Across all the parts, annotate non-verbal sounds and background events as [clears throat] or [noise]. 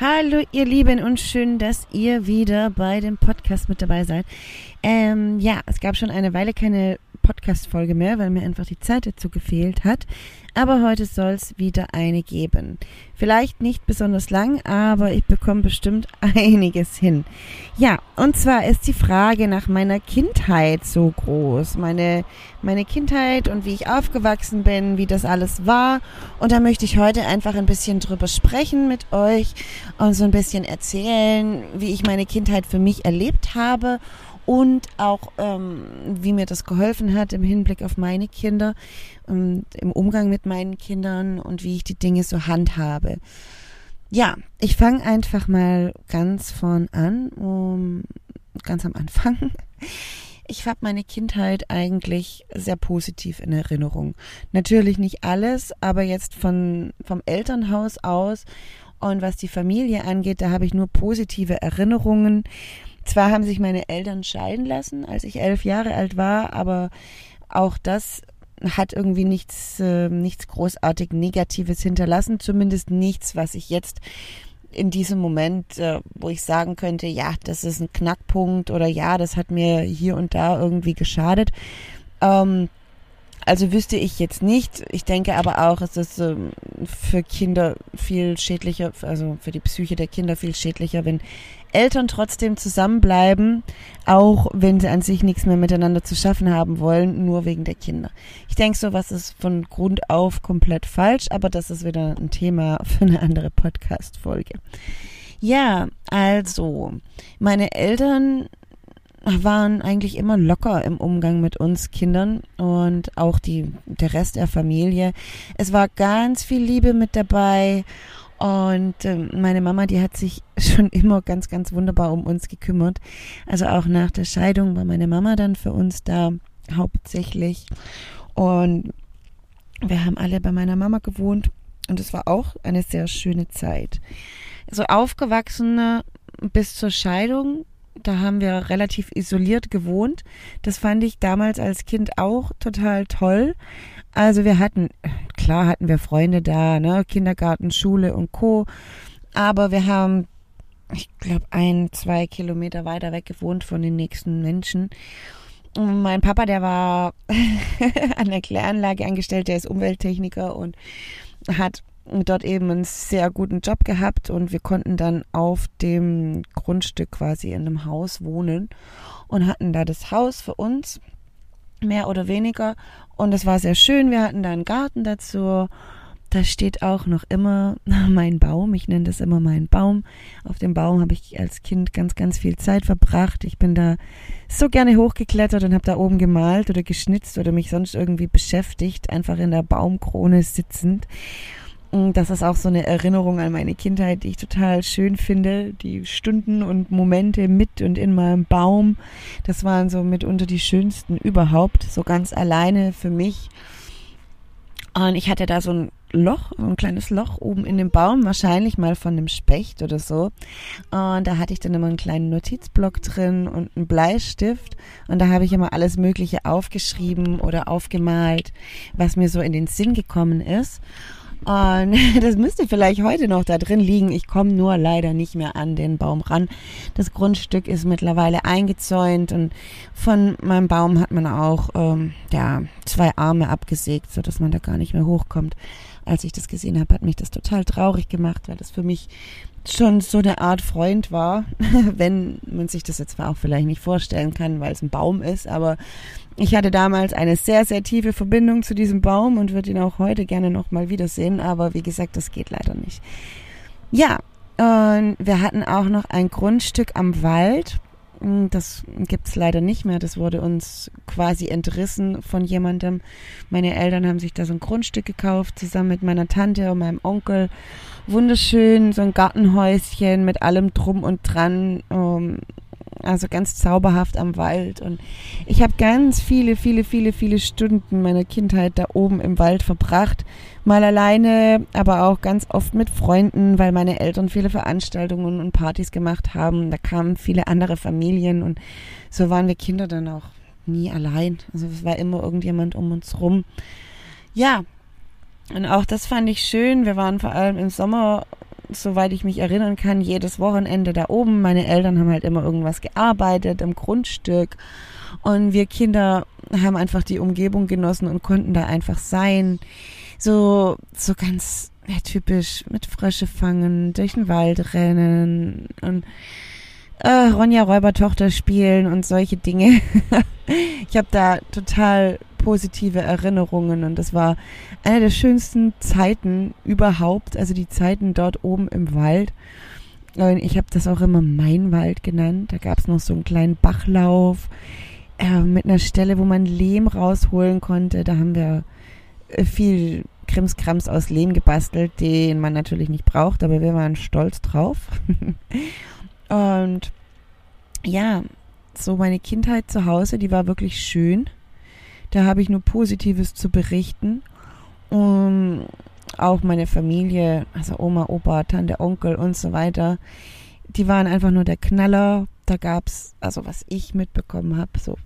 Hallo ihr Lieben und schön, dass ihr wieder bei dem Podcast mit dabei seid. Ähm, ja, es gab schon eine Weile keine Podcast-Folge mehr, weil mir einfach die Zeit dazu gefehlt hat. Aber heute soll es wieder eine geben. Vielleicht nicht besonders lang, aber ich bekomme bestimmt [laughs] einiges hin. Ja, und zwar ist die Frage nach meiner Kindheit so groß. Meine, meine Kindheit und wie ich aufgewachsen bin, wie das alles war. Und da möchte ich heute einfach ein bisschen drüber sprechen mit euch und so ein bisschen erzählen, wie ich meine Kindheit für mich erlebt habe und auch ähm, wie mir das geholfen hat im Hinblick auf meine Kinder und im Umgang mit meinen Kindern und wie ich die Dinge so handhabe. Ja, ich fange einfach mal ganz vorn an, um, ganz am Anfang. Ich habe meine Kindheit eigentlich sehr positiv in Erinnerung. Natürlich nicht alles, aber jetzt von, vom Elternhaus aus und was die Familie angeht, da habe ich nur positive Erinnerungen. Zwar haben sich meine Eltern scheiden lassen, als ich elf Jahre alt war, aber auch das hat irgendwie nichts, äh, nichts großartig Negatives hinterlassen, zumindest nichts, was ich jetzt in diesem Moment, äh, wo ich sagen könnte, ja, das ist ein Knackpunkt oder ja, das hat mir hier und da irgendwie geschadet. Ähm, also wüsste ich jetzt nicht. Ich denke aber auch, es ist ähm, für Kinder viel schädlicher, also für die Psyche der Kinder viel schädlicher, wenn Eltern trotzdem zusammenbleiben, auch wenn sie an sich nichts mehr miteinander zu schaffen haben wollen, nur wegen der Kinder. Ich denke, sowas ist von Grund auf komplett falsch, aber das ist wieder ein Thema für eine andere Podcast-Folge. Ja, also, meine Eltern waren eigentlich immer locker im Umgang mit uns Kindern und auch die, der Rest der Familie. Es war ganz viel Liebe mit dabei und äh, meine Mama, die hat sich [laughs] schon immer ganz, ganz wunderbar um uns gekümmert. Also auch nach der Scheidung war meine Mama dann für uns da hauptsächlich. Und wir haben alle bei meiner Mama gewohnt und es war auch eine sehr schöne Zeit. Also aufgewachsen bis zur Scheidung da haben wir relativ isoliert gewohnt. Das fand ich damals als Kind auch total toll. Also wir hatten, klar hatten wir Freunde da, ne, Kindergarten, Schule und Co. Aber wir haben, ich glaube, ein, zwei Kilometer weiter weg gewohnt von den nächsten Menschen. Und mein Papa, der war [laughs] an der Kläranlage angestellt, der ist Umwelttechniker und hat dort eben einen sehr guten Job gehabt und wir konnten dann auf dem Grundstück quasi in einem Haus wohnen und hatten da das Haus für uns, mehr oder weniger. Und es war sehr schön. Wir hatten da einen Garten dazu. Da steht auch noch immer [laughs] mein Baum. Ich nenne das immer meinen Baum. Auf dem Baum habe ich als Kind ganz, ganz viel Zeit verbracht. Ich bin da so gerne hochgeklettert und habe da oben gemalt oder geschnitzt oder mich sonst irgendwie beschäftigt, einfach in der Baumkrone sitzend. Das ist auch so eine Erinnerung an meine Kindheit, die ich total schön finde. Die Stunden und Momente mit und in meinem Baum, das waren so mitunter die schönsten überhaupt, so ganz alleine für mich. Und ich hatte da so ein Loch, ein kleines Loch oben in dem Baum, wahrscheinlich mal von einem Specht oder so. Und da hatte ich dann immer einen kleinen Notizblock drin und einen Bleistift. Und da habe ich immer alles Mögliche aufgeschrieben oder aufgemalt, was mir so in den Sinn gekommen ist. Und [laughs] das müsste vielleicht heute noch da drin liegen. Ich komme nur leider nicht mehr an den Baum ran. Das Grundstück ist mittlerweile eingezäunt und von meinem Baum hat man auch ähm, ja, zwei Arme abgesägt, sodass man da gar nicht mehr hochkommt. Als ich das gesehen habe, hat mich das total traurig gemacht, weil das für mich schon so eine Art Freund war, [laughs] wenn man sich das jetzt auch vielleicht nicht vorstellen kann, weil es ein Baum ist, aber ich hatte damals eine sehr, sehr tiefe Verbindung zu diesem Baum und würde ihn auch heute gerne nochmal wiedersehen, aber wie gesagt, das geht leider nicht. Ja, und wir hatten auch noch ein Grundstück am Wald. Das gibt's leider nicht mehr. Das wurde uns quasi entrissen von jemandem. Meine Eltern haben sich da so ein Grundstück gekauft, zusammen mit meiner Tante und meinem Onkel. Wunderschön, so ein Gartenhäuschen mit allem drum und dran. Um, also ganz zauberhaft am Wald. Und ich habe ganz viele, viele, viele, viele Stunden meiner Kindheit da oben im Wald verbracht. Mal alleine, aber auch ganz oft mit Freunden, weil meine Eltern viele Veranstaltungen und Partys gemacht haben. Da kamen viele andere Familien und so waren wir Kinder dann auch nie allein. Also es war immer irgendjemand um uns rum. Ja, und auch das fand ich schön. Wir waren vor allem im Sommer soweit ich mich erinnern kann, jedes Wochenende da oben. Meine Eltern haben halt immer irgendwas gearbeitet im Grundstück. Und wir Kinder haben einfach die Umgebung genossen und konnten da einfach sein. So, so ganz ja, typisch mit Frösche fangen, durch den Wald rennen und äh, Ronja Räubertochter spielen und solche Dinge. [laughs] ich habe da total positive Erinnerungen und das war eine der schönsten Zeiten überhaupt, also die Zeiten dort oben im Wald. Ich habe das auch immer mein Wald genannt. Da gab es noch so einen kleinen Bachlauf äh, mit einer Stelle, wo man Lehm rausholen konnte. Da haben wir äh, viel Krimskrams aus Lehm gebastelt, den man natürlich nicht braucht, aber wir waren stolz drauf. [laughs] und ja, so meine Kindheit zu Hause, die war wirklich schön. Da habe ich nur Positives zu berichten. Und auch meine Familie, also Oma, Opa, Tante, Onkel und so weiter, die waren einfach nur der Knaller. Da gab es, also was ich mitbekommen habe, so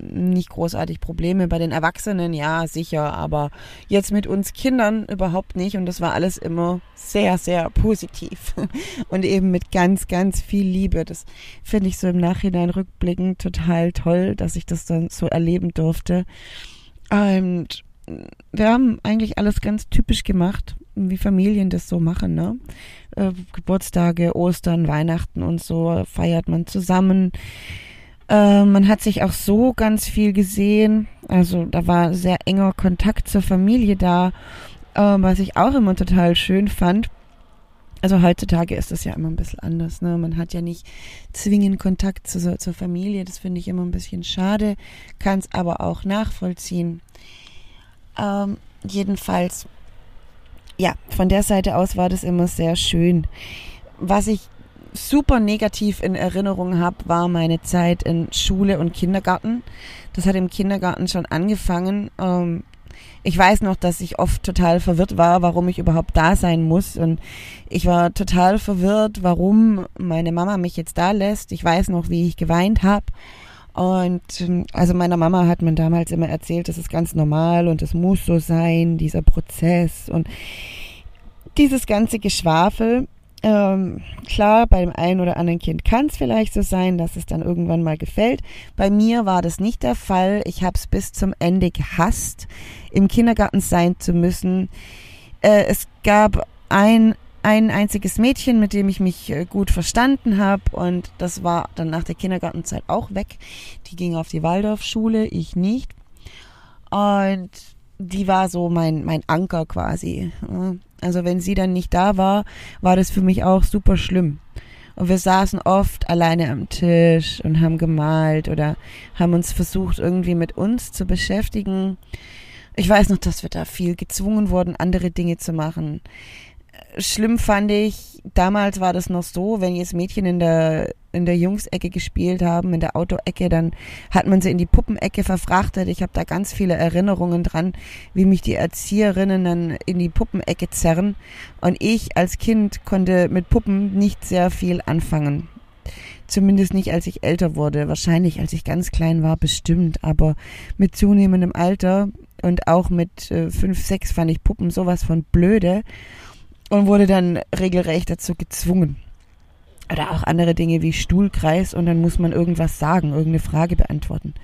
nicht großartig Probleme. Bei den Erwachsenen ja, sicher, aber jetzt mit uns Kindern überhaupt nicht. Und das war alles immer sehr, sehr positiv. [laughs] Und eben mit ganz, ganz viel Liebe. Das finde ich so im Nachhinein rückblickend total toll, dass ich das dann so erleben durfte. Und wir haben eigentlich alles ganz typisch gemacht, wie Familien das so machen, ne? Äh, Geburtstage, Ostern, Weihnachten und so feiert man zusammen. Äh, man hat sich auch so ganz viel gesehen. Also da war sehr enger Kontakt zur Familie da, äh, was ich auch immer total schön fand. Also heutzutage ist das ja immer ein bisschen anders. Ne? Man hat ja nicht zwingend Kontakt zu, zur Familie. Das finde ich immer ein bisschen schade, kann es aber auch nachvollziehen. Ähm, jedenfalls, ja, von der Seite aus war das immer sehr schön. Was ich super negativ in Erinnerung habe, war meine Zeit in Schule und Kindergarten. Das hat im Kindergarten schon angefangen. Ähm, ich weiß noch, dass ich oft total verwirrt war, warum ich überhaupt da sein muss. Und ich war total verwirrt, warum meine Mama mich jetzt da lässt. Ich weiß noch, wie ich geweint habe. Und ähm, also meiner Mama hat man damals immer erzählt, das ist ganz normal und es muss so sein, dieser Prozess und dieses ganze Geschwafel. Ähm, klar, beim einen oder anderen Kind kann es vielleicht so sein, dass es dann irgendwann mal gefällt. Bei mir war das nicht der Fall. Ich habe es bis zum Ende gehasst, im Kindergarten sein zu müssen. Äh, es gab ein ein einziges Mädchen, mit dem ich mich äh, gut verstanden habe und das war dann nach der Kindergartenzeit auch weg. Die ging auf die Waldorfschule, ich nicht. Und die war so mein mein Anker quasi. Also wenn sie dann nicht da war, war das für mich auch super schlimm. Und wir saßen oft alleine am Tisch und haben gemalt oder haben uns versucht, irgendwie mit uns zu beschäftigen. Ich weiß noch, dass wir da viel gezwungen wurden, andere Dinge zu machen schlimm fand ich, damals war das noch so, wenn jetzt Mädchen in der, in der Jungsecke gespielt haben, in der Autoecke, dann hat man sie in die Puppenecke verfrachtet. Ich habe da ganz viele Erinnerungen dran, wie mich die Erzieherinnen dann in die Puppenecke zerren. Und ich als Kind konnte mit Puppen nicht sehr viel anfangen. Zumindest nicht, als ich älter wurde. Wahrscheinlich, als ich ganz klein war, bestimmt. Aber mit zunehmendem Alter und auch mit äh, fünf, sechs fand ich Puppen sowas von blöde und wurde dann regelrecht dazu gezwungen. Oder auch andere Dinge wie Stuhlkreis und dann muss man irgendwas sagen, irgendeine Frage beantworten.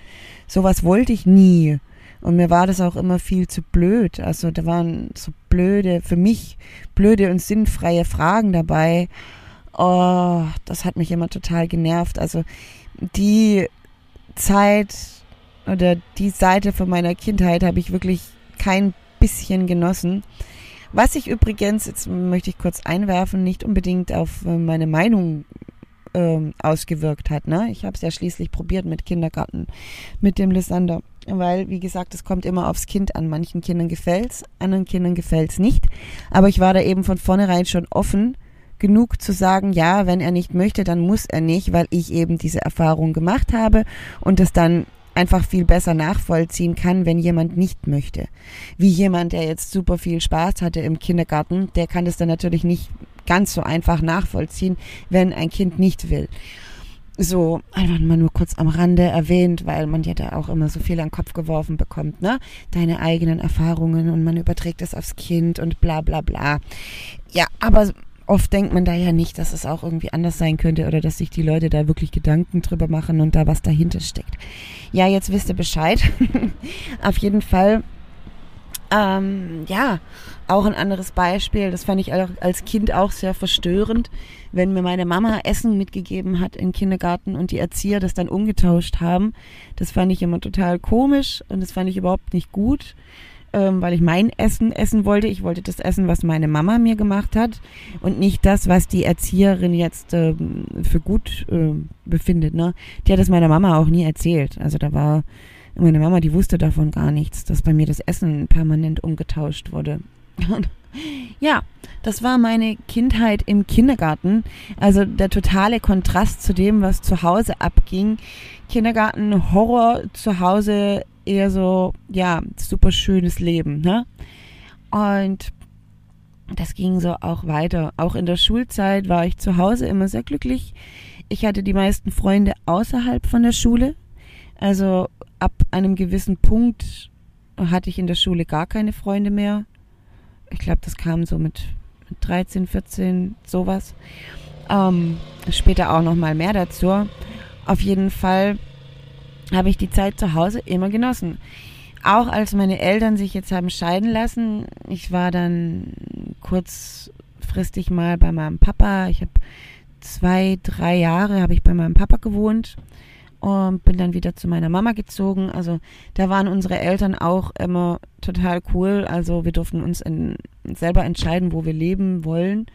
Sowas wollte ich nie. Und mir war das auch immer viel zu blöd. Also da waren so blöde, für mich blöde und sinnfreie Fragen dabei. Oh, das hat mich immer total genervt. Also die Zeit oder die Seite von meiner Kindheit habe ich wirklich kein bisschen genossen. Was ich übrigens, jetzt möchte ich kurz einwerfen, nicht unbedingt auf äh, meine Meinung ähm, ausgewirkt hat. Ne? Ich habe es ja schließlich probiert mit Kindergarten, mit dem Lysander. Weil, wie gesagt, es kommt immer aufs Kind an. Manchen Kindern gefällt's, anderen Kindern gefällt's nicht. Aber ich war da eben von vornherein schon offen genug zu sagen, ja, wenn er nicht möchte, dann muss er nicht, weil ich eben diese Erfahrung gemacht habe und das dann einfach viel besser nachvollziehen kann, wenn jemand nicht möchte. Wie jemand, der jetzt super viel Spaß hatte im Kindergarten, der kann das dann natürlich nicht ganz so einfach nachvollziehen, wenn ein Kind nicht will. So, einfach mal nur kurz am Rande erwähnt, weil man ja da auch immer so viel an den Kopf geworfen bekommt, ne? Deine eigenen Erfahrungen und man überträgt das aufs Kind und bla bla bla. Ja, aber oft denkt man da ja nicht, dass es auch irgendwie anders sein könnte oder dass sich die Leute da wirklich Gedanken drüber machen und da was dahinter steckt. Ja, jetzt wisst ihr Bescheid. [laughs] Auf jeden Fall, ähm, ja, auch ein anderes Beispiel. Das fand ich als Kind auch sehr verstörend, wenn mir meine Mama Essen mitgegeben hat im Kindergarten und die Erzieher das dann umgetauscht haben. Das fand ich immer total komisch und das fand ich überhaupt nicht gut ähm, weil ich mein Essen essen wollte. Ich wollte das Essen, was meine Mama mir gemacht hat und nicht das, was die Erzieherin jetzt ähm, für gut äh, befindet. Ne? Die hat es meiner Mama auch nie erzählt. Also da war meine Mama, die wusste davon gar nichts, dass bei mir das Essen permanent umgetauscht wurde. [laughs] ja, das war meine Kindheit im Kindergarten. Also der totale Kontrast zu dem, was zu Hause abging. Kindergarten, Horror, zu Hause eher so, ja, super schönes Leben, ne? Und das ging so auch weiter. Auch in der Schulzeit war ich zu Hause immer sehr glücklich. Ich hatte die meisten Freunde außerhalb von der Schule. Also ab einem gewissen Punkt hatte ich in der Schule gar keine Freunde mehr. Ich glaube, das kam so mit 13, 14, sowas. Ähm, später auch noch mal mehr dazu. Auf jeden Fall habe ich die Zeit zu Hause immer genossen. Auch als meine Eltern sich jetzt haben scheiden lassen, ich war dann kurzfristig mal bei meinem Papa. Ich habe zwei, drei Jahre habe ich bei meinem Papa gewohnt und bin dann wieder zu meiner Mama gezogen. Also da waren unsere Eltern auch immer total cool. Also wir durften uns in, selber entscheiden, wo wir leben wollen.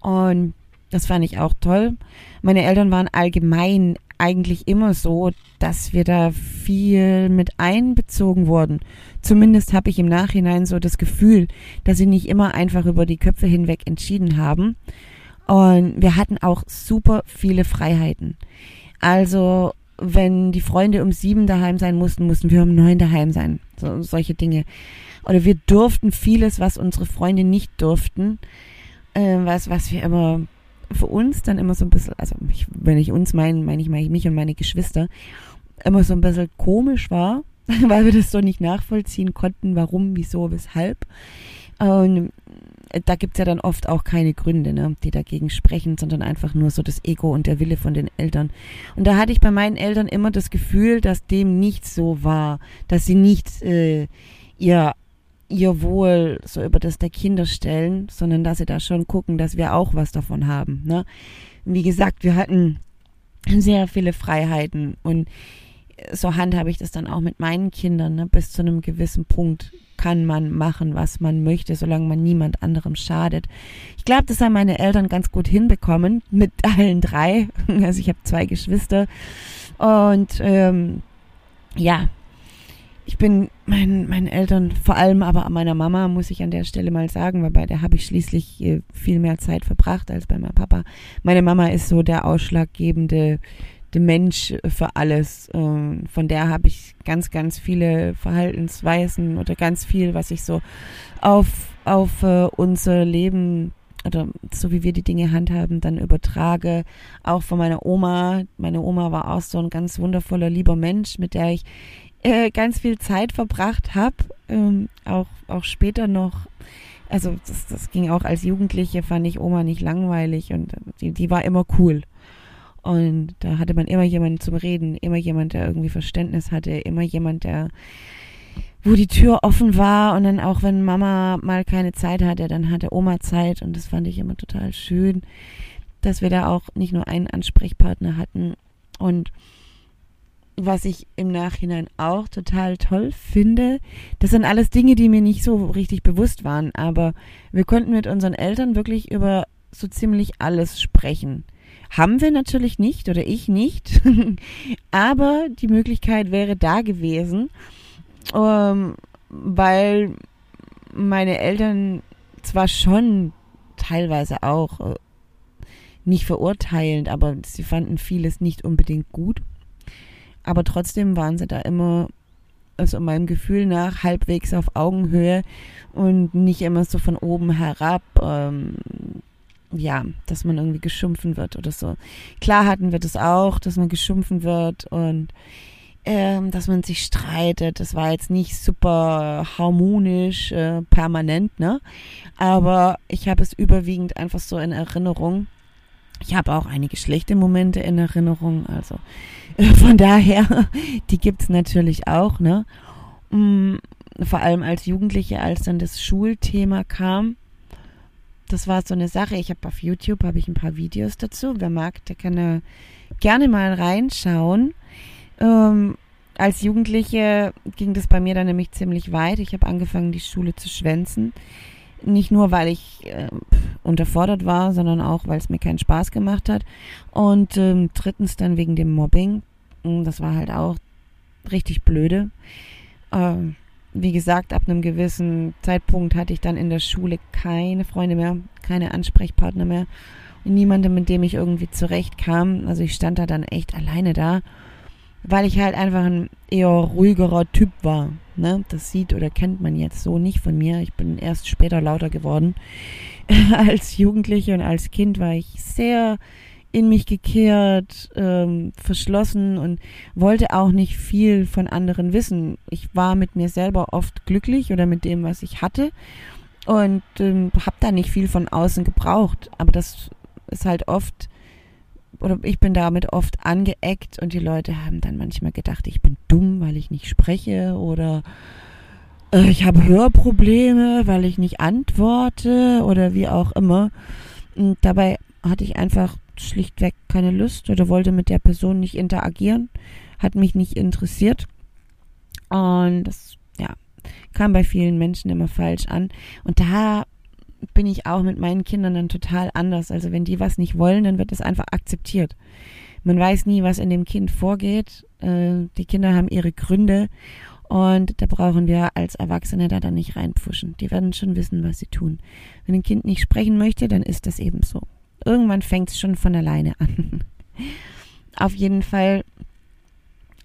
Und das fand ich auch toll. Meine Eltern waren allgemein eigentlich immer so, dass wir da viel mit einbezogen wurden. Zumindest habe ich im Nachhinein so das Gefühl, dass sie nicht immer einfach über die Köpfe hinweg entschieden haben. Und wir hatten auch super viele Freiheiten. Also, wenn die Freunde um sieben daheim sein mussten, mussten wir um neun daheim sein. So, solche Dinge. Oder wir durften vieles, was unsere Freunde nicht durften. Äh, was, was wir immer für uns dann immer so ein bisschen, also ich, wenn ich uns meine, meine ich, meine ich mich und meine Geschwister, immer so ein bisschen komisch war, [laughs] weil wir das so nicht nachvollziehen konnten, warum, wieso, weshalb. Und da gibt's ja dann oft auch keine Gründe, ne, die dagegen sprechen, sondern einfach nur so das Ego und der Wille von den Eltern. Und da hatte ich bei meinen Eltern immer das Gefühl, dass dem nicht so war, dass sie nicht äh, ihr ihr Wohl so über das der Kinder stellen, sondern dass sie da schon gucken, dass wir auch was davon haben. Ne? Wie gesagt, wir hatten sehr viele Freiheiten und so handhabe ich das dann auch mit meinen Kindern. Ne? Bis zu einem gewissen Punkt kann man machen, was man möchte, solange man niemand anderem schadet. Ich glaube, das haben meine Eltern ganz gut hinbekommen mit [laughs] allen drei. Also ich habe zwei Geschwister und ähm, ja, ich bin meinen, meinen Eltern, vor allem aber meiner Mama, muss ich an der Stelle mal sagen, weil bei der habe ich schließlich äh, viel mehr Zeit verbracht als bei meinem Papa. Meine Mama ist so der ausschlaggebende der Mensch für alles. Ähm, von der habe ich ganz, ganz viele Verhaltensweisen oder ganz viel, was ich so auf, auf äh, unser Leben oder so wie wir die Dinge handhaben, dann übertrage. Auch von meiner Oma. Meine Oma war auch so ein ganz wundervoller, lieber Mensch, mit der ich äh, ganz viel Zeit verbracht habe, ähm, auch, auch später noch. Also das, das ging auch als Jugendliche, fand ich Oma nicht langweilig und die, die war immer cool. Und da hatte man immer jemanden zum Reden, immer jemand, der irgendwie Verständnis hatte, immer jemand, der, wo die Tür offen war und dann auch wenn Mama mal keine Zeit hatte, dann hatte Oma Zeit und das fand ich immer total schön, dass wir da auch nicht nur einen Ansprechpartner hatten und was ich im Nachhinein auch total toll finde, das sind alles Dinge, die mir nicht so richtig bewusst waren, aber wir konnten mit unseren Eltern wirklich über so ziemlich alles sprechen. Haben wir natürlich nicht oder ich nicht, [laughs] aber die Möglichkeit wäre da gewesen, ähm, weil meine Eltern zwar schon teilweise auch äh, nicht verurteilend, aber sie fanden vieles nicht unbedingt gut aber trotzdem waren sie da immer, also meinem Gefühl nach, halbwegs auf Augenhöhe und nicht immer so von oben herab, ähm, ja, dass man irgendwie geschumpfen wird oder so. Klar hatten wir das auch, dass man geschumpfen wird und ähm, dass man sich streitet. Das war jetzt nicht super harmonisch, äh, permanent, ne? Aber ich habe es überwiegend einfach so in Erinnerung. Ich habe auch einige schlechte Momente in Erinnerung, also [laughs] von daher, [laughs] die gibt's natürlich auch, ne? Mm, vor allem als Jugendliche, als dann das Schulthema kam. Das war so eine Sache. Ich habe auf YouTube habe ich ein paar Videos dazu. Wer mag, der kann äh, gerne mal reinschauen. Ähm, als Jugendliche ging das bei mir dann nämlich ziemlich weit. Ich habe angefangen, die Schule zu schwänzen. Nicht nur, weil ich äh, unterfordert war, sondern auch, weil es mir keinen Spaß gemacht hat. Und ähm, drittens dann wegen dem Mobbing. Das war halt auch richtig blöde. Ähm, wie gesagt, ab einem gewissen Zeitpunkt hatte ich dann in der Schule keine Freunde mehr, keine Ansprechpartner mehr. Niemanden, mit dem ich irgendwie zurechtkam. Also ich stand da dann echt alleine da weil ich halt einfach ein eher ruhigerer Typ war. Ne? Das sieht oder kennt man jetzt so nicht von mir. Ich bin erst später lauter geworden. [laughs] als Jugendliche und als Kind war ich sehr in mich gekehrt, ähm, verschlossen und wollte auch nicht viel von anderen wissen. Ich war mit mir selber oft glücklich oder mit dem, was ich hatte und ähm, habe da nicht viel von außen gebraucht. Aber das ist halt oft oder ich bin damit oft angeeckt und die Leute haben dann manchmal gedacht, ich bin dumm, weil ich nicht spreche oder äh, ich habe Hörprobleme, weil ich nicht antworte oder wie auch immer. Und dabei hatte ich einfach schlichtweg keine Lust oder wollte mit der Person nicht interagieren, hat mich nicht interessiert. Und das, ja, kam bei vielen Menschen immer falsch an. Und da bin ich auch mit meinen Kindern dann total anders. Also wenn die was nicht wollen, dann wird das einfach akzeptiert. Man weiß nie, was in dem Kind vorgeht. Äh, die Kinder haben ihre Gründe und da brauchen wir als Erwachsene da dann nicht reinpfuschen. Die werden schon wissen, was sie tun. Wenn ein Kind nicht sprechen möchte, dann ist das eben so. Irgendwann fängt es schon von alleine [laughs] an. Auf jeden Fall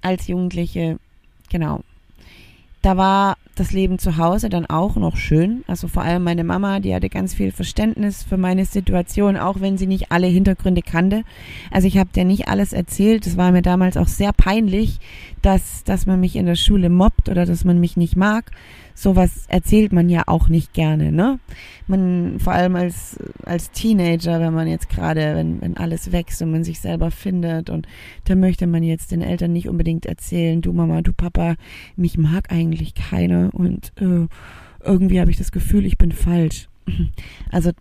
als Jugendliche, genau. Da war das Leben zu Hause dann auch noch schön. Also vor allem meine Mama, die hatte ganz viel Verständnis für meine Situation, auch wenn sie nicht alle Hintergründe kannte. Also ich habe dir nicht alles erzählt. Das war mir damals auch sehr peinlich, dass, dass man mich in der Schule mobbt oder dass man mich nicht mag sowas erzählt man ja auch nicht gerne, ne? Man, vor allem als, als Teenager, wenn man jetzt gerade, wenn, wenn alles wächst und man sich selber findet und da möchte man jetzt den Eltern nicht unbedingt erzählen, du Mama, du Papa, mich mag eigentlich keiner und äh, irgendwie habe ich das Gefühl, ich bin falsch. [clears throat] Also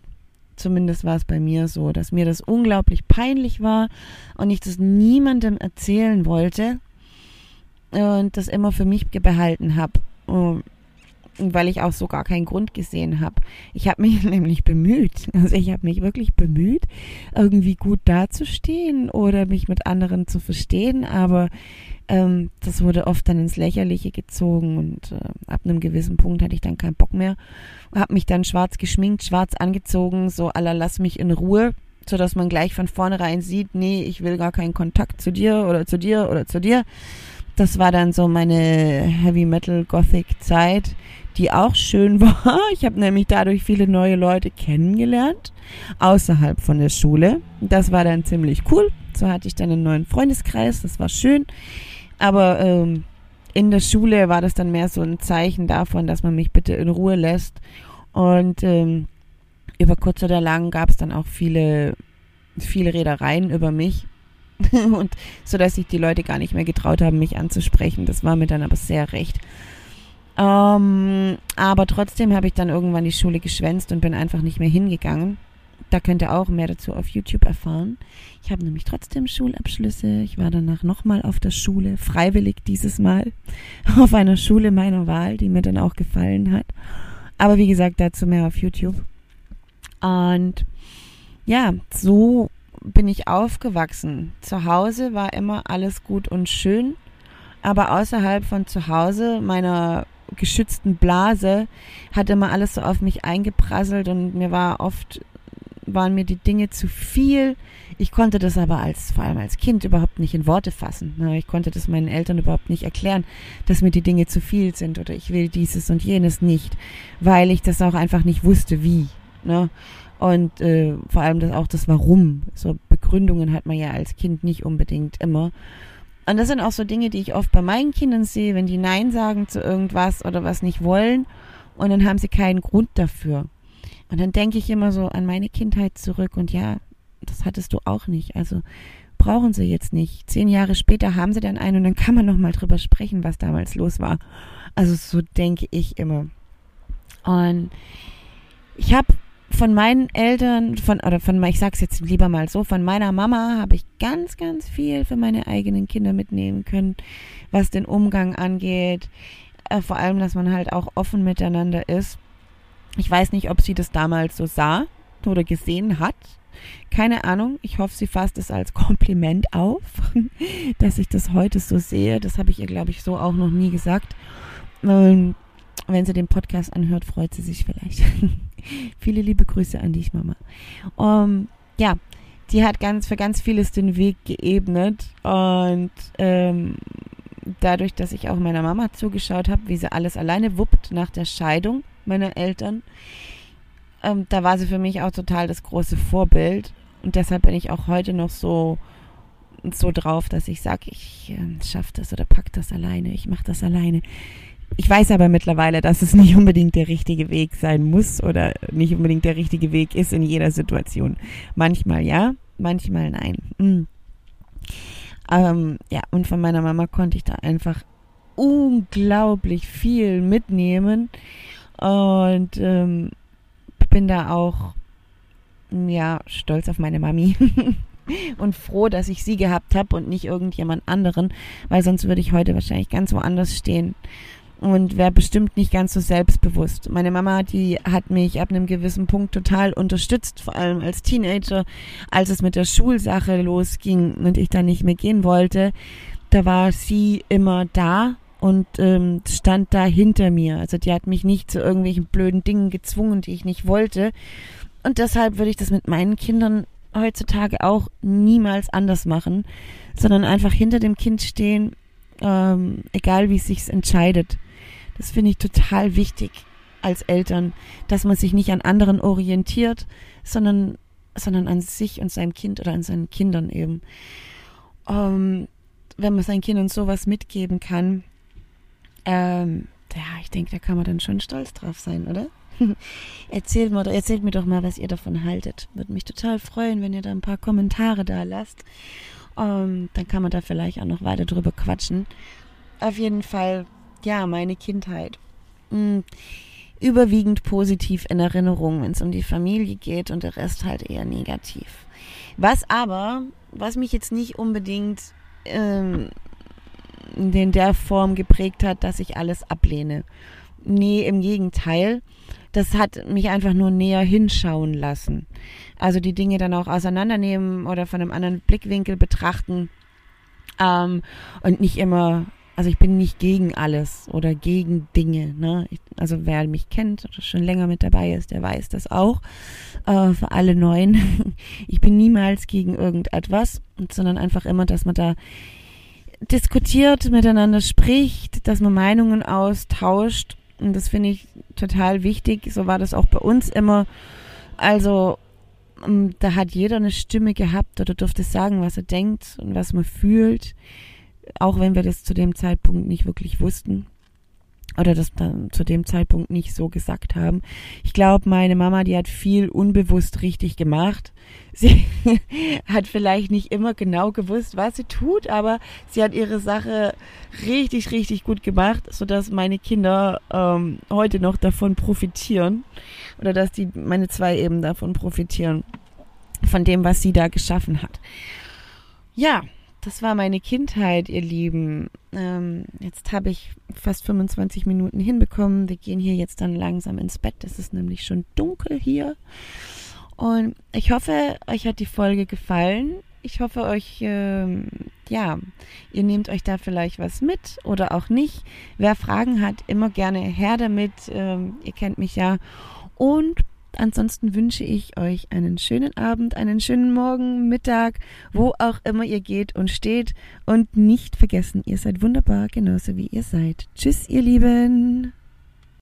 zumindest war es bei mir so, dass mir das unglaublich peinlich war und ich das niemandem erzählen wollte und das immer für mich behalten habe weil ich auch so gar keinen Grund gesehen habe. Ich habe mich [laughs] nämlich bemüht, also ich habe mich wirklich bemüht, irgendwie gut dazustehen oder mich mit anderen zu verstehen, aber ähm, das wurde oft dann ins Lächerliche gezogen und äh, ab einem gewissen Punkt hatte ich dann keinen Bock mehr, habe mich dann schwarz geschminkt, schwarz angezogen, so aller lass mich in Ruhe, so dass man gleich von vornherein sieht, nee, ich will gar keinen Kontakt zu dir oder zu dir oder zu dir. Das war dann so meine Heavy Metal Gothic Zeit, die auch schön [laughs] war. Ich habe nämlich dadurch viele neue Leute kennengelernt, außerhalb von der Schule. Das war dann ziemlich cool. So hatte ich dann einen neuen Freundeskreis, das war schön. Aber ähm, in der Schule war das dann mehr so ein Zeichen davon, dass man mich bitte in Ruhe lässt. Und ähm, über kurz oder lang gab es dann auch viele, viele Redereien über mich. [laughs] und so dass sich die Leute gar nicht mehr getraut haben, mich anzusprechen. Das war mir dann aber sehr recht. Ähm, aber trotzdem habe ich dann irgendwann die Schule geschwänzt und bin einfach nicht mehr hingegangen. Da könnt ihr auch mehr dazu auf YouTube erfahren. Ich habe nämlich trotzdem Schulabschlüsse. Ich war danach nochmal auf der Schule, freiwillig dieses Mal, [laughs] auf einer Schule meiner Wahl, die mir dann auch gefallen hat. Aber wie gesagt, dazu mehr auf YouTube. Und ja, so bin ich aufgewachsen. Zu Hause war immer alles gut und schön, aber außerhalb von zu Hause, meiner geschützten Blase hat immer alles so auf mich eingeprasselt und mir war oft, waren mir die Dinge zu viel. Ich konnte das aber als, vor allem als Kind überhaupt nicht in Worte fassen. Ne? Ich konnte das meinen Eltern überhaupt nicht erklären, dass mir die Dinge zu viel sind oder ich will dieses und jenes nicht, weil ich das auch einfach nicht wusste, wie. Ne? Und äh, vor allem das auch das Warum. So Begründungen hat man ja als Kind nicht unbedingt immer. Und das sind auch so Dinge, die ich oft bei meinen Kindern sehe, wenn die Nein sagen zu irgendwas oder was nicht wollen und dann haben sie keinen Grund dafür. Und dann denke ich immer so an meine Kindheit zurück und ja, das hattest du auch nicht. Also brauchen sie jetzt nicht. Zehn Jahre später haben sie dann einen und dann kann man nochmal drüber sprechen, was damals los war. Also so denke ich immer. Und ich habe von meinen Eltern, von, oder von, ich sag's jetzt lieber mal so, von meiner Mama habe ich ganz, ganz viel für meine eigenen Kinder mitnehmen können, was den Umgang angeht. Äh, vor allem, dass man halt auch offen miteinander ist. Ich weiß nicht, ob sie das damals so sah oder gesehen hat. Keine Ahnung. Ich hoffe, sie fasst es als Kompliment auf, [laughs] dass ich das heute so sehe. Das habe ich ihr, glaube ich, so auch noch nie gesagt. Und wenn sie den Podcast anhört, freut sie sich vielleicht. [laughs] Viele liebe Grüße an dich, Mama. Um, ja, die hat ganz für ganz vieles den Weg geebnet und ähm, dadurch, dass ich auch meiner Mama zugeschaut habe, wie sie alles alleine wuppt nach der Scheidung meiner Eltern, ähm, da war sie für mich auch total das große Vorbild und deshalb bin ich auch heute noch so so drauf, dass ich sage, ich äh, schaffe das oder pack das alleine, ich mache das alleine. Ich weiß aber mittlerweile, dass es nicht unbedingt der richtige Weg sein muss oder nicht unbedingt der richtige Weg ist in jeder Situation. Manchmal ja, manchmal nein. Mhm. Ähm, ja, und von meiner Mama konnte ich da einfach unglaublich viel mitnehmen und ähm, bin da auch ja stolz auf meine Mami [laughs] und froh, dass ich sie gehabt habe und nicht irgendjemand anderen, weil sonst würde ich heute wahrscheinlich ganz woanders stehen und wäre bestimmt nicht ganz so selbstbewusst. Meine Mama, die hat mich ab einem gewissen Punkt total unterstützt, vor allem als Teenager, als es mit der Schulsache losging und ich da nicht mehr gehen wollte. Da war sie immer da und ähm, stand da hinter mir. Also die hat mich nicht zu irgendwelchen blöden Dingen gezwungen, die ich nicht wollte. Und deshalb würde ich das mit meinen Kindern heutzutage auch niemals anders machen, sondern einfach hinter dem Kind stehen, ähm, egal wie es sich entscheidet. Das finde ich total wichtig als Eltern, dass man sich nicht an anderen orientiert, sondern, sondern an sich und seinem Kind oder an seinen Kindern eben. Ähm, wenn man seinen Kindern sowas mitgeben kann, ähm, ja, ich denke, da kann man dann schon stolz drauf sein, oder? [laughs] erzählt, mir, erzählt mir doch mal, was ihr davon haltet. Würde mich total freuen, wenn ihr da ein paar Kommentare da lasst. Ähm, dann kann man da vielleicht auch noch weiter drüber quatschen. Auf jeden Fall ja, meine Kindheit. Mhm. Überwiegend positiv in Erinnerung, wenn es um die Familie geht und der Rest halt eher negativ. Was aber, was mich jetzt nicht unbedingt ähm, in der Form geprägt hat, dass ich alles ablehne. Nee, im Gegenteil. Das hat mich einfach nur näher hinschauen lassen. Also die Dinge dann auch auseinandernehmen oder von einem anderen Blickwinkel betrachten ähm, und nicht immer also ich bin nicht gegen alles oder gegen Dinge. Ne? Ich, also wer mich kennt oder schon länger mit dabei ist, der weiß das auch. Äh, für alle Neuen. [laughs] ich bin niemals gegen irgendetwas, sondern einfach immer, dass man da diskutiert, miteinander spricht, dass man Meinungen austauscht. Und das finde ich total wichtig. So war das auch bei uns immer. Also ähm, da hat jeder eine Stimme gehabt oder durfte sagen, was er denkt und was man fühlt auch wenn wir das zu dem Zeitpunkt nicht wirklich wussten oder das dann zu dem Zeitpunkt nicht so gesagt haben. Ich glaube, meine Mama, die hat viel unbewusst richtig gemacht. [laughs] Sie hat vielleicht nicht immer genau gewusst, was sie tut, aber sie hat ihre Sache richtig, richtig gut gemacht, sodass meine Kinder ähm, heute noch davon profitieren oder dass die meine zwei eben davon profitieren von dem, was sie da geschaffen hat. Ja, das war meine Kindheit, ihr Lieben. Ähm, jetzt habe ich fast 25 Minuten hinbekommen. Wir gehen hier jetzt dann langsam ins Bett. Es ist nämlich schon dunkel hier. Und ich hoffe, euch hat die Folge gefallen. Ich hoffe, euch, ähm, ja, ihr nehmt euch da vielleicht was mit oder auch nicht. Wer Fragen hat, immer gerne her damit. Ähm, ihr kennt mich ja. Und Ansonsten wünsche ich euch einen schönen Abend, einen schönen Morgen, Mittag, wo auch immer ihr geht und steht. Und nicht vergessen, ihr seid wunderbar, genauso wie ihr seid. Tschüss, ihr Lieben.